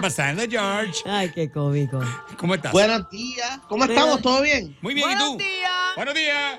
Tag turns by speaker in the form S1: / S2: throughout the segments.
S1: pasando, George?
S2: Ay, qué cómico.
S1: ¿Cómo estás?
S3: Buenos días. ¿Cómo estamos? ¿Todo bien?
S1: Muy bien, ¿y tú?
S2: días.
S1: Buenos días.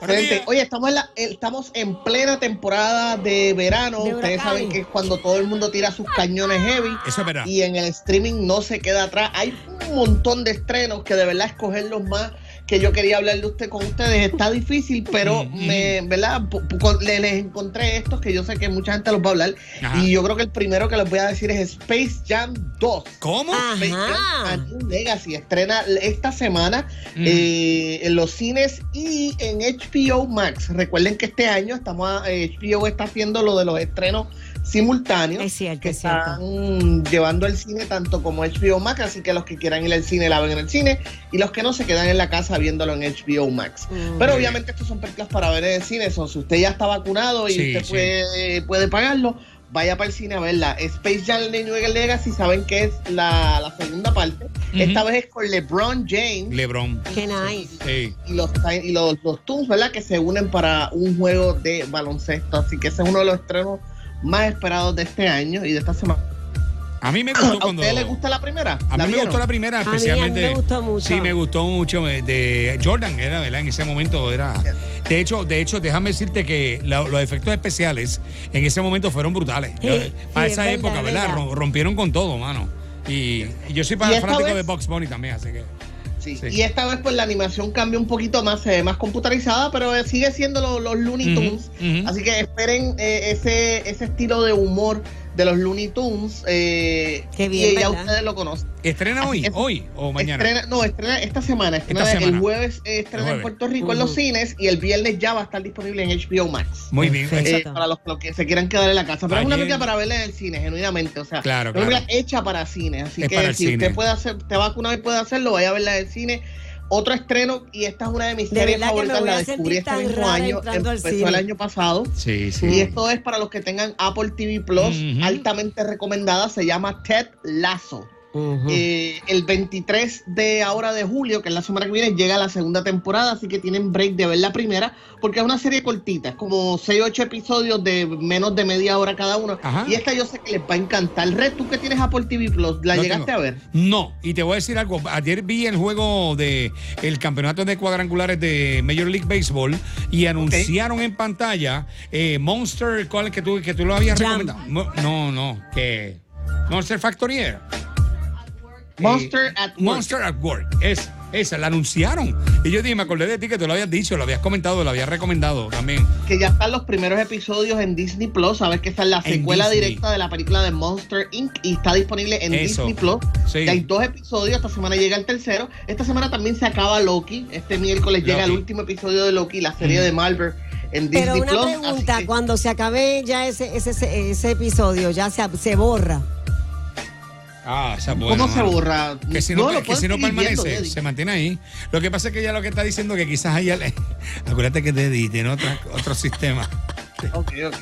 S1: Buenos
S3: Excelente.
S1: días.
S3: Oye, estamos en, la- eh, estamos en plena temporada de verano.
S2: De
S3: Ustedes saben que es cuando todo el mundo tira sus cañones heavy.
S1: Eso es verdad.
S3: Y en el streaming no se queda atrás. Hay un montón de estrenos que de verdad escogerlos más que yo quería hablar de usted con ustedes está difícil, pero me, ¿verdad? Les encontré estos que yo sé que mucha gente los va a hablar.
S1: Ajá.
S3: Y yo creo que el primero que les voy a decir es Space Jam 2.
S1: ¿Cómo?
S3: Space Jam. A New Legacy estrena esta semana
S1: Mm.
S3: eh, en los cines y en HBO Max. Recuerden que este año estamos a- eh, HBO está haciendo lo de los estrenos simultáneos
S2: Es cierto,
S3: que
S2: es cierto.
S3: están llevando al cine tanto como HBO Max, así que los que quieran ir al cine la ven en el cine y los que no se quedan en la casa viéndolo en HBO Max.
S2: Mm.
S3: Pero obviamente estos son películas para ver en el cine, so, si usted ya está vacunado y
S1: Sí,
S3: usted
S1: sí.
S3: puede, puede pagarlo, vaya para el cine a verla. Space Jam de New Legacy saben que es la, la segunda parte. Esta vez es con LeBron James
S1: LeBron.
S2: Qué nice.
S1: Sí.
S3: y los y los, los Toons, ¿verdad? Que se unen para un juego de baloncesto. Así que ese es uno de los estrenos más esperados de este año y de esta semana.
S1: A mí me gustó
S3: ¿A
S1: cuando.
S3: ustedes les gusta la primera?
S1: A
S3: ¿La
S1: mí me gustó la primera,
S2: A mí- a mí
S1: especialmente.
S2: me gustó mucho.
S1: Sí, me gustó mucho. eh, De Jordan era, ¿verdad? En ese momento era. De hecho, de hecho, déjame decirte que la- los efectos especiales en ese momento fueron brutales.
S2: Sí,
S1: Yo- esa época, ¿verdad?
S2: verdad.
S1: Rom- Rompieron con todo, mano. Y, y yo soy
S3: ¿Y
S1: para
S3: esta
S1: fanático
S3: vez?
S1: de Box Bunny también, así que.
S3: Sí.
S1: Sí.
S3: Y esta vez pues la animación cambia un poquito más, se ve más computarizada, pero eh, sigue siendo lo- los Looney Tunes. Así que esperen eh, ese, ese estilo de humor de los Looney Tunes. eh,
S2: Qué bien,
S3: y ya
S2: ¿verdad?
S3: ustedes lo conocen.
S1: ¿Estrena hoy?
S3: es.
S1: ¿Hoy o mañana?
S3: Estrena, no, estrena esta semana. Estrena
S1: Esta semana.
S3: El jueves eh, estrena
S1: El
S3: en. Puerto Rico en los cines y el viernes ya va a estar disponible en HBO Max.
S1: Muy bien.
S3: Eh, para los, los que se quieran quedar en la casa. Pero es una película para verla en el cine, genuinamente. O sea,
S1: Claro,
S3: es una
S1: claro.
S3: película hecha para cine. Así
S1: Es
S3: que si
S1: cine.
S3: usted puede hacer, te vacuna y puede hacerlo, vaya a verla en el cine. Otro estreno, y esta es una de mis
S2: De
S3: series favoritas, la descubrí este mismo año,
S2: al
S3: empezó el año pasado.
S1: Sí, sí.
S3: Y esto es para los que tengan Apple TV Plus, altamente recomendada, se llama Ted Lasso. Eh, el 23 de ahora de julio, que es la semana que viene, llega la segunda temporada, así que tienen break de ver la primera, porque es una serie cortita, es como 6 8 episodios de menos de media hora cada uno.
S1: Ajá.
S3: Y esta yo sé que les va a encantar. Red, tú que tienes Apple TV Plus, ¿la llegaste
S1: tengo.
S3: a ver?
S1: No, y te voy a decir algo. Ayer vi el juego de el campeonato de cuadrangulares de Major League Baseball y anunciaron en pantalla eh, Monster, ¿cuál es que tú, que tú lo habías
S2: Jam.
S1: recomendado? No, no, que Monster Factory era.
S3: Monster at Work.
S1: Monster at Work. Es, esa, la anunciaron. Y yo dije, me acordé de ti que tú lo habías dicho, lo habías comentado, lo habías recomendado también.
S3: Que ya están los primeros episodios en Disney Plus. Sabes que esta es la
S1: En
S3: secuela
S1: Disney.
S3: directa de la película de Monster Inc. y está disponible en
S1: Eso.
S3: Disney Plus.
S1: Sí.
S3: Ya hay dos episodios. Esta semana llega el tercero. Esta semana también se acaba Loki. Este miércoles llega el último episodio de Loki, la serie
S1: Mm.
S3: de Marvel en Disney
S2: Pero una
S3: Plus.
S2: pregunta,
S3: que-
S2: cuando se acabe ya ese, ese, ese, ese episodio, ya se, se borra.
S1: Ah, esa es buena,
S3: ¿Cómo se borra?
S1: Que si no,
S3: lo
S1: que si no
S3: viendo,
S1: permanece,
S3: Eddie.
S1: se mantiene ahí. Lo que pasa es que ella lo que está diciendo que quizás haya. Acuérdate que Teddy tiene otra, otro sistema.
S3: Ok, ok.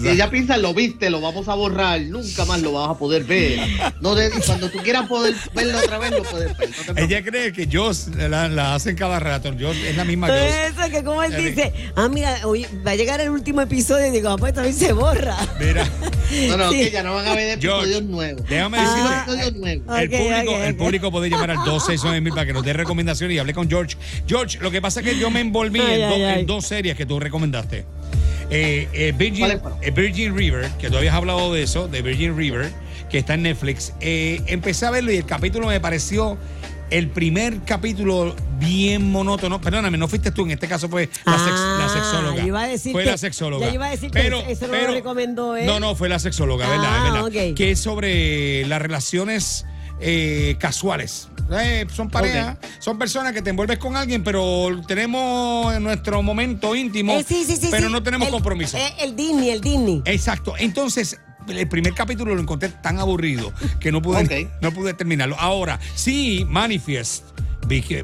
S3: Si ella piensa, lo viste, lo vamos a borrar, nunca más lo vas a poder ver. No, Eddie, cuando tú quieras poder verlo otra vez, lo puedes ver. No te preocupes.
S1: Ella cree que Joss la, la hacen cada rato. Joss es la misma Joss.
S2: Eso que como él dice, ah, mira, hoy va a llegar el último episodio y digo, ah, pues también se borra.
S1: Mira,
S3: No, no,
S2: Sí.
S3: que ya no van a ver episodios nuevos.
S1: déjame
S3: Son
S1: decirte.
S3: episodios nuevos.
S2: Ah,
S1: el, público,
S2: ok,
S1: el público puede llamar al 261 para que nos dé recomendaciones y hable con George. George, lo que pasa es que yo me envolví
S2: Ay,
S1: en,
S2: ay,
S1: do-
S2: ay.
S1: en dos series que tú recomendaste. Eh, eh, eh, Virgin River, que tú habías hablado de eso, de Virgin River, que está en Netflix. Empecé a verlo y el capítulo me pareció el primer capítulo bien monótono. Perdóname, no fuiste tú, en este caso fue la, sex- la
S2: Ah,
S1: sexóloga.
S2: iba a decir
S1: fue
S2: que-
S1: la sexóloga.
S2: iba a decir que ese- eso no lo recomendó él.
S1: No, no, fue la sexóloga, ¿verdad?
S2: Ah,
S1: verdad.
S2: ok.
S1: Que es sobre las relaciones eh, casuales. Eh, son parejas, son personas que te envuelves con alguien, pero tenemos en nuestro momento íntimo,
S2: Eh, sí, sí, sí,
S1: pero no tenemos
S2: El-
S1: compromiso.
S2: eh, el Disney, el Disney.
S1: Exacto. Entonces, el primer capítulo lo encontré tan aburrido que no pude, no pude terminarlo. Ahora, sí, Manifest.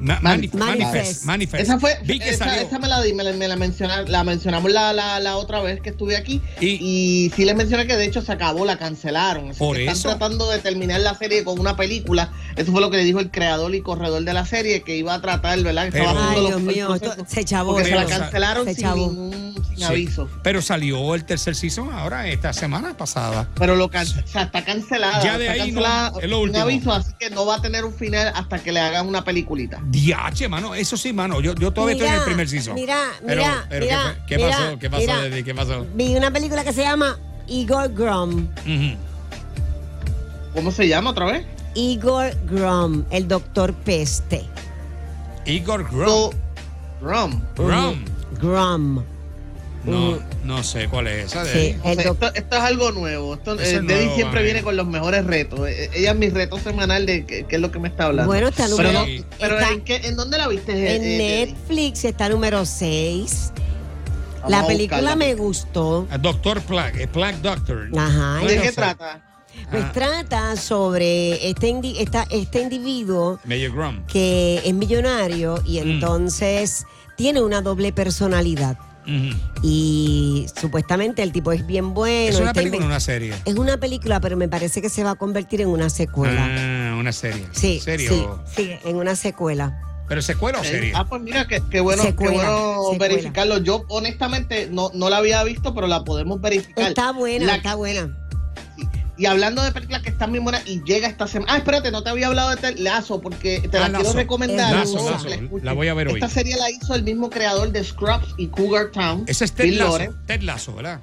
S2: Manifest.
S1: manifest. Manifest.
S3: Esa fue, esa,
S1: salió.
S3: esa me la di, me la, me la menciona- la mencionamos la, la, la otra vez que estuve aquí
S1: Y-
S3: y, sí les mencioné que de hecho se acabó, la cancelaron. Así
S1: Por
S3: que
S1: eso.
S3: Están tratando de terminar la serie con una película. Eso fue lo que le dijo el creador y corredor de la serie que iba a tratar, ¿verdad? Que
S1: Pero-
S3: estaba
S2: Ay, Dios mío, esto se chavó.
S3: Porque se la cancelaron
S2: se
S3: sin
S2: chavó.
S3: ningún, sin
S1: Sí.
S3: aviso.
S1: Pero salió el tercer season ahora, esta semana pasada.
S3: Pero lo can- o sea, está cancelada.
S1: Ya de
S3: está
S1: ahí no,
S3: cancelada
S1: es lo último.
S3: aviso, así que no va a tener un final hasta que le hagan una peliculita.
S1: Diache, mano, eso sí, mano. Yo, yo todavía estoy en el primer season.
S2: Mira,
S1: Pero-
S2: mira,
S1: pero
S2: mira,
S1: ¿qué,
S2: mira,
S1: pasó? ¿Qué pasó,
S2: mira.
S1: ¿Qué pasó?
S2: Vi una película que se llama Igor Grom.
S3: ¿Cómo se llama otra vez?
S2: Igor Grom, el doctor Peste.
S1: Igor
S3: So,
S1: Grom. Grom.
S2: Grom.
S1: No, no sé cuál es esa.
S2: Sí,
S1: Deddy.
S3: O
S2: el
S3: sea,
S2: doc-
S3: esto, esto es algo nuevo. Esto,
S1: Eso
S3: eh,
S1: es nuevo,
S3: siempre viene con los mejores retos. Eh, Ella es mi reto semanal de qué es lo que me está hablando.
S2: Bueno, está
S3: pero
S2: número.
S1: Sí.
S3: pero
S2: está
S3: ¿en, qué, ¿en dónde la viste? eh,
S2: en
S3: eh?
S2: Netflix está número 6.
S3: Vamos
S2: La
S3: a
S2: película me gustó.
S1: Ah, Doctor Plague, eh, Plague Doctor.
S2: Ajá.
S3: ¿De qué trata?
S2: Pues
S1: Ah.
S2: trata sobre este, indi- esta- este individuo que es millonario y
S1: Mm.
S2: entonces tiene una doble personalidad. Y supuestamente el tipo es bien bueno.
S1: ¿Es una película o una serie?
S2: Es una película, pero me parece que se va a convertir en una secuela.
S1: Ah, una serie.
S2: sí,
S1: ¿Serio?
S2: sí, sí, en una secuela.
S1: ¿Pero secuela o serie?
S3: Ah, pues mira, qué, qué bueno,
S2: Secuela,
S3: qué bueno
S2: secuela.
S3: verificarlo. Yo honestamente no, no la había visto, pero la podemos verificar.
S2: Está buena,
S3: La-
S2: está buena.
S3: Y hablando de películas que están bien buenas y llega esta semana. Ah, espérate, no te había hablado de Ted Lazo porque te la
S1: Ah,
S3: quiero
S1: Lazo.
S3: recomendar.
S2: Lazo, Lazo.
S1: La voy a ver hoy.
S3: Esta serie la hizo el mismo creador de Scrubs y Cougar Town.
S1: Ese es Ted
S3: Bill. Lawrence.
S1: Ted Lasso, ¿verdad?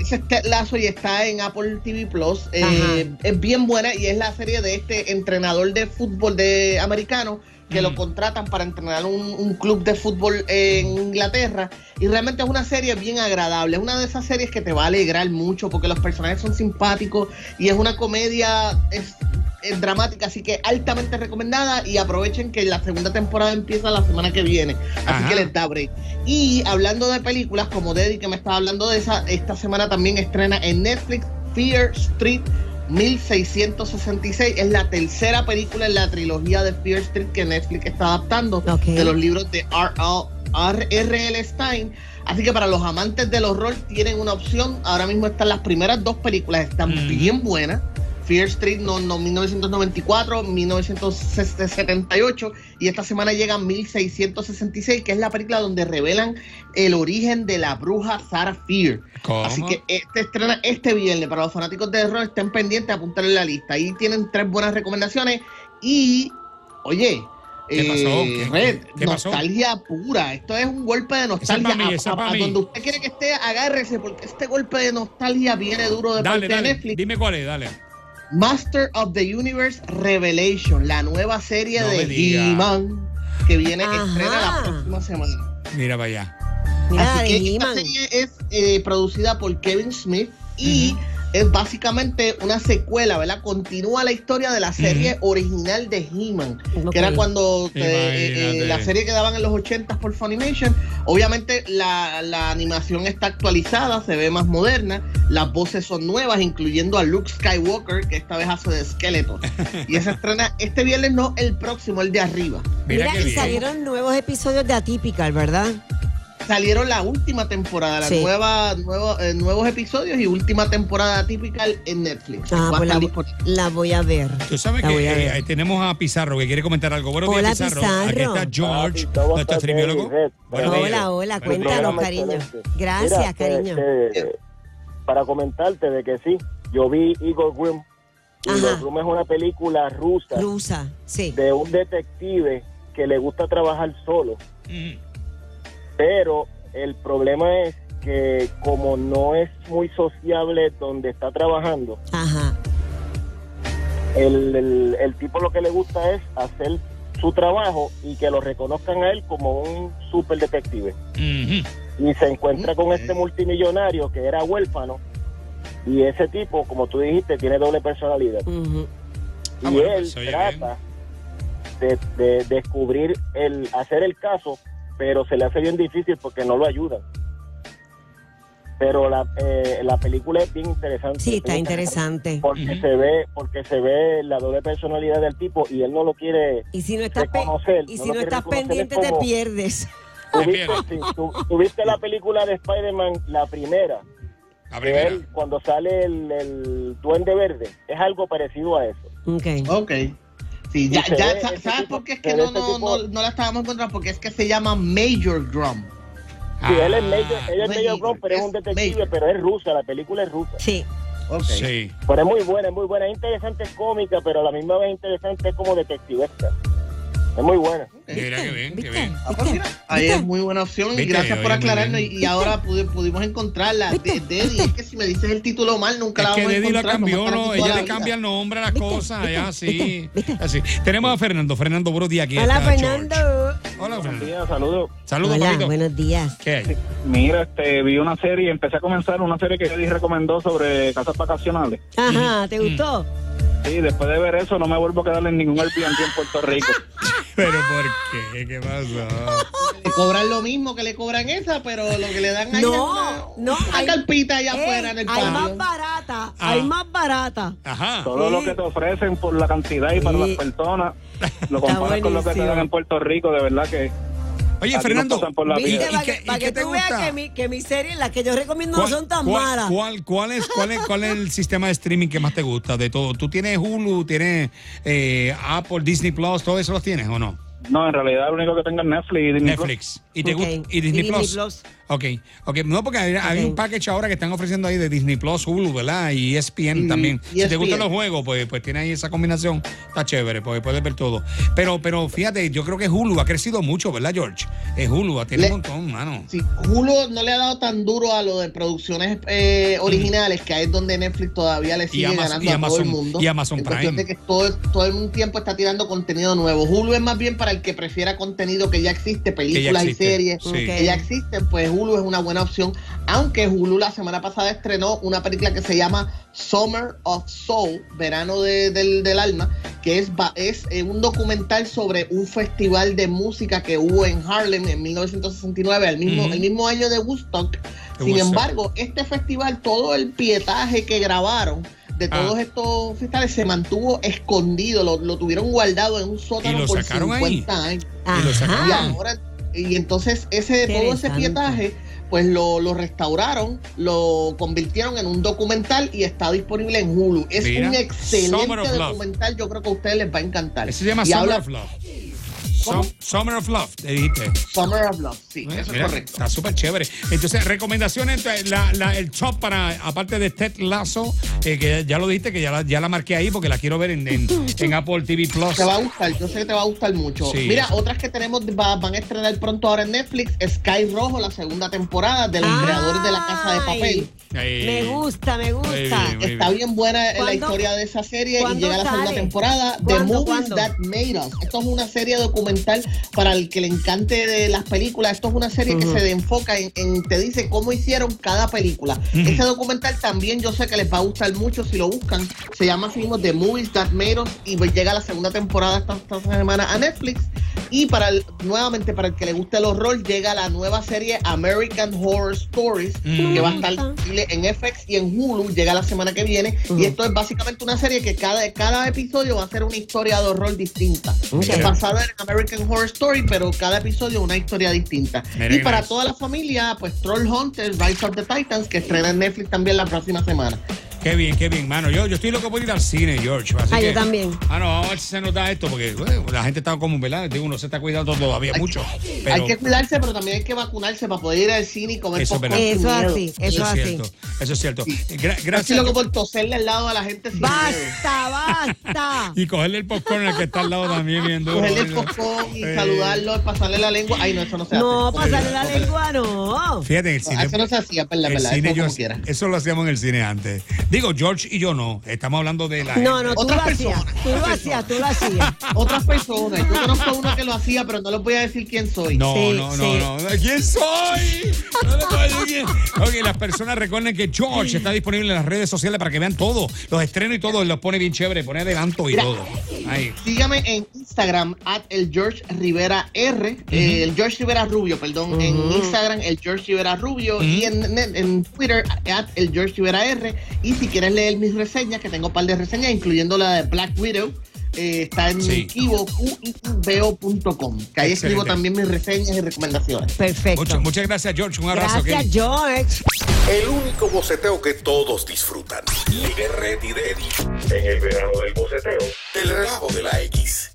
S3: Ese es Ted Lasso y está en Apple TV Plus. Eh, es bien buena y es la serie de este entrenador de fútbol de americano que lo contratan para entrenar un, un club de fútbol en Inglaterra. Y realmente es una serie bien agradable. Es una de esas series que te va a alegrar mucho porque los personajes son simpáticos y es una comedia es, es dramática, así que altamente recomendada. Y aprovechen que la segunda temporada empieza la semana que viene. Así
S1: Ajá.
S3: que les da break. Y hablando de películas, como Deddy que me estaba hablando de esa, esta semana también estrena en Netflix Fear Street 1666. Es la tercera película en la trilogía de Fear Street que Netflix está adaptando
S2: Ok.
S3: de los libros de R.L. Stein. Así que para los amantes del horror tienen una opción. Ahora mismo están las primeras dos películas, están
S1: Mm.
S3: bien buenas. Fear Street no, no, 1994, 1978 y esta semana llega 1666, que es la película donde revelan el origen de la bruja Sarah Fear.
S1: ¿Cómo?
S3: Así que este estrena este viernes. Para los fanáticos de terror, estén pendientes, apuntarle la lista. Ahí tienen tres buenas recomendaciones. Y, oye,
S1: ¿Qué pasó?
S3: eh,
S1: ¿Qué-
S3: Red,
S1: qué pasó?
S3: nostalgia pura. Esto es un golpe de nostalgia.
S1: mí,
S3: A- a- a donde usted quiere que esté, agárrese, porque este golpe de nostalgia viene duro de
S1: Dale,
S3: parte de
S1: dale.
S3: Netflix.
S1: Dime cuál es, dale.
S3: Master of the Universe Revelation, la nueva serie
S1: No
S3: de. He-Man que viene, que
S2: Ajá.
S3: estrena la próxima semana.
S1: Mira para allá.
S2: Mira,
S3: Así que esta serie es eh, producida por Kevin Smith y es básicamente una secuela, ¿verdad? Continúa la historia de la serie original de He-Man, que era cuando eh, eh, la serie que daban en los 80 por Funimation. Obviamente la, la animación está actualizada, se ve más moderna, las voces son nuevas, incluyendo a Luke Skywalker, que esta vez hace de Skeletor. y se estrena este viernes, no el próximo, el de arriba.
S1: Mira,
S2: Mira,
S1: qué
S2: y
S1: bien.
S2: salieron nuevos episodios de Atypical, ¿verdad?
S3: Salieron la última temporada, la
S2: Sí.
S3: nueva, nuevo- eh, nuevos episodios y última temporada typical en Netflix.
S2: Ah, pues la, voy a ver.
S1: Tú sabes
S2: La
S1: que eh, tenemos a Pizarro que quiere comentar algo. Buenos
S2: Hola,
S1: días, Pizarro. Aquí está George,
S4: Papi, ¿cómo
S1: nuestro.
S2: Hola, hola, cuéntanos, cariño. Gracias,
S4: Mira,
S2: cariño.
S4: este, para comentarte de que sí, yo vi Igor Grimm. Igor Grimm es una película rusa
S2: Rusa, sí.
S4: de un detective que le gusta trabajar solo,
S1: Ujú.
S4: Pero el problema es que como no es muy sociable donde está trabajando,
S2: Ajá.
S4: el, el- el tipo lo que le gusta es hacer su trabajo y que lo reconozcan a él como un super detective. Y se encuentra con este multimillonario que era huérfano y ese tipo, como tú dijiste, tiene doble personalidad.
S1: Ah,
S4: y
S1: bueno,
S4: él
S1: pues,
S4: trata de, de descubrir, el hacer el caso, pero se le hace bien difícil porque no lo ayudan. Pero la, eh, la película es bien interesante.
S2: Sí, está interesante.
S4: Porque se ve, porque se ve la doble personalidad del tipo y él no lo quiere
S2: Y si no estás, pe-
S4: reconocer.
S2: y
S4: no
S2: si no estás
S4: es
S2: pendiente, te pierdes.
S1: Te
S4: ¿Tuviste, sí, tú- tuviste la película de Spider-Man, la primera,
S1: La primera.
S4: él, cuando sale el, el duende verde, es algo parecido a eso.
S2: Ok.
S3: Ok. Sí, ya,
S4: ese
S3: ¿sabes
S4: tipo-
S3: por qué es que no, no,
S4: tipo-
S3: no, no la estábamos encontrando? Porque es que se llama Major Grum.
S4: Sí, él es
S1: Ah,
S4: medio, ella es
S3: Igor,
S4: blond, pero es un detective,
S3: Major.
S4: pero es rusa, la película es rusa.
S2: Sí.
S3: Ok.
S1: Sí.
S4: Pero es muy buena, es muy buena, es interesante, es cómica, pero a la misma vez interesante, es como detectivesca. Es muy buena.
S1: Mira qué bien, qué bien.
S3: Ah, pues ahí es muy buena opción y gracias por aclararnos. Y, ahora pudi- pudimos encontrarla. De. Deddy, es que si me dices el título mal, nunca la
S1: Es que
S3: vamos a
S1: Deddy la
S3: encontrar.
S1: cambió,
S3: vamos a estar
S1: ¿no?
S3: aquí toda
S1: Ella
S3: la
S1: le cambia el nombre a las cosas, así. Así. Tenemos a Fernando. Fernando, buenos días. Aquí
S2: Hola. Fernando.
S1: Hola, Fernando.
S4: Saludos.
S1: Saludos,
S2: Hola, buenos días.
S1: ¿Qué hay?
S5: Mira, este, vi una serie, empecé a comenzar una serie que Eddie recomendó sobre casas vacacionales.
S2: Ajá, ¿te
S1: Mm.
S2: gustó?
S5: Sí, después de ver eso no me vuelvo a quedar en ningún Airbnb en Puerto Rico.
S1: ¿Pero por qué? ¿Qué pasó?
S3: Le cobran lo mismo que le cobran esa, pero lo que le dan ahí
S2: No,
S3: es una,
S2: no,
S3: una
S2: hay-
S3: carpita allá
S2: Ey,
S3: afuera en el
S2: hay más
S3: patio.
S2: barata,
S1: Ah.
S2: hay más barata.
S1: Ajá.
S5: Todo lo que te ofrecen por la cantidad y para
S2: Sí.
S5: las personas, lo comparas con lo que te dan en Puerto Rico, de verdad que
S1: Oye,
S5: aquí
S1: Fernando.
S5: pasan por la
S2: ¿Viste?
S5: vida.
S1: ¿Y
S2: Para que,
S1: y
S2: para
S1: qué
S2: que
S1: te
S2: tú veas que, mi, que mis series, las que yo recomiendo, no
S1: ¿Cuál-
S2: son tan
S1: cuál-
S2: malas.
S1: ¿cuál, cuál, es, cuál, es, ¿Cuál es el sistema de streaming que más te gusta de todo? ¿Tú tienes Hulu, tienes eh, Apple, Disney Plus, todo eso los tienes o no?
S5: No, en realidad lo único que tengo es Netflix y Disney Plus.
S1: Netflix. ¿Y te
S2: Ok.
S1: gusta? ¿Y Disney,
S2: ¿Y Disney
S1: Plus?
S2: Plus?
S1: Ok, ok. No, porque hay, un package ahora que están ofreciendo ahí de Disney Plus, Hulu, ¿verdad? Y ESPN
S3: Y
S1: también. Si te gustan los juegos, pues, pues tiene ahí esa combinación. Está chévere, pues puedes ver todo. Pero, pero fíjate, yo creo que Hulu ha crecido mucho, ¿verdad, George? Es Hulu, tiene
S3: Le-
S1: un montón, mano.
S3: Sí, Hulu no le ha dado tan duro a lo de producciones eh, originales, que ahí es donde Netflix todavía le sigue
S1: Amazon-
S3: ganando
S1: y
S3: a todo
S1: Amazon-
S3: el mundo.
S1: y Amazon Prime.
S3: de que todo, todo el tiempo está tirando contenido nuevo. Hulu es más bien para el que prefiera contenido que ya existe, películas
S1: existe,
S3: y series
S1: sí.
S3: que ya existen, pues Hulu es una buena opción. Aunque Hulu la semana pasada estrenó una película que se llama Summer of Soul, Verano de- del, del Alma, que es, es eh, un documental sobre un festival de música que hubo en Harlem en 1969, el mismo, el mismo año de Woodstock. Sin embargo, este festival, todo el pietaje que grabaron de
S1: Ah.
S3: todos estos festivales se mantuvo escondido, lo, lo tuvieron guardado en un sótano por
S1: sacaron ahí?
S3: 50 años.
S1: Y lo sacaron
S3: Y ahora, y entonces ese, todo ese pietaje, pues lo, lo restauraron, lo convirtieron en un documental y está disponible en Hulu. Es
S1: Mira,
S3: un excelente documental, yo creo que a ustedes les va a encantar.
S1: Ese se llama
S3: Y
S1: Summer
S3: habla-
S1: of Love. Summer of Love, te dijiste.
S3: Summer of Love, sí, eso
S1: mira,
S3: es correcto.
S1: Está súper chévere. Entonces, recomendaciones, la, la- el top para, aparte de Ted Lasso, eh, que ya lo dijiste, que ya la, ya la marqué ahí porque la quiero ver en, en, en Apple TV Plus.
S3: Te va a gustar, yo sé que te va a gustar mucho.
S1: Sí,
S3: Mira,
S1: eso.
S3: otras que tenemos va- van a estrenar pronto ahora en Netflix, Sky Rojo, la segunda temporada de los
S2: Ay.
S3: creadores de la Casa de Papel.
S2: Me gusta, me gusta.
S1: Muy bien, muy
S3: Está bien buena la historia de esa serie y
S2: ¿Cuándo
S3: llega la segunda temporada de
S2: ¿Cuándo,
S3: Movies
S2: cuándo?
S3: That Made Us. Esto es una serie documental para el que le encante de las películas. Esto es una serie que se enfoca en, en- te dice cómo hicieron cada película. Ese documental también yo sé que les va a gustar mucho si lo buscan. Se llama así mismo The Movies That Made Us y pues llega la segunda temporada esta, esta semana a Netflix. Y para el- nuevamente para el que le guste el horror llega la nueva serie American Horror Stories
S1: Mm.
S3: que va a estar disponible en FX y en Hulu llega la semana que viene. Y esto es básicamente una serie que cada, cada episodio va a ser una historia de horror distinta.
S2: Ok.
S3: es basada en American Horror Story pero cada episodio una historia distinta. Y para toda la familia pues Troll Hunters Rise of the Titans que estrena en Netflix también la próxima semana
S1: Qué bien, qué bien, mano. Yo, yo estoy loco por ir al cine, George. Así
S2: Ah, yo también.
S1: Ah, no, vamos a ver si se nota esto, porque bueno, la gente está como, ¿verdad? Digo, uno se está cuidando todavía mucho. Pero
S3: hay que cuidarse pero también hay que vacunarse para poder ir al cine y comer
S1: Eso
S2: Eso así, eso
S1: eso es
S2: así.
S1: cierto. Eso es cierto.
S3: Sí.
S1: Gra-
S3: Estoy
S1: gracias.
S3: loco por toserle al lado a la gente sin miedo.
S2: Basta, basta.
S1: Y cogerle el popcorn al que está al lado también viendo.
S3: cogerle el popcorn y saludarlo, pasarle la lengua. Ay, no, eso no se
S2: No,
S3: hace.
S2: pasarle la lengua, no.
S1: Fíjate, el cine.
S3: Eso no se hacía, verdad,
S1: el
S3: verdad.
S1: cine
S3: Eso
S1: yo- eso lo hacíamos en el cine antes. Digo, George y yo no. Estamos hablando de la.
S2: No,
S1: gente.
S2: no, tú
S3: Otras
S2: lo hacías.
S3: personas,
S2: Tú lo
S3: otras
S2: hacías, tú lo hacías.
S3: Otras personas. Yo conozco uno que lo hacía, pero no les voy a decir quién soy.
S1: No,
S2: Sí,
S1: no,
S2: sí.
S1: no, no. ¿Quién soy? No le puedo decir quién. Ok, las personas recuerden que George está disponible en las redes sociales para que vean todo. Los estrenos y todo. Los pone bien chévere, pone adelanto y
S3: Mira.
S1: todo. Ahí.
S3: Sígame en Instagram, at el George Rivera R, eh, el George Rivera Rubio, perdón. En Instagram, el George Rivera Rubio. Y en, en- en Twitter, at el George Rivera R. Y si quieres leer mis reseñas, que tengo un par de reseñas, incluyendo la de Black Widow. eh, está en
S1: Sí.
S3: Kibo, Q-I-B-O.com, que ahí escribo también mis reseñas y recomendaciones.
S2: Perfecto.
S1: Muchas, muchas gracias, George. Un abrazo.
S2: Gracias. George.
S6: El único boceteo que todos disfrutan. De Red y Deddy. En el verano del boceteo. El relajo de la X.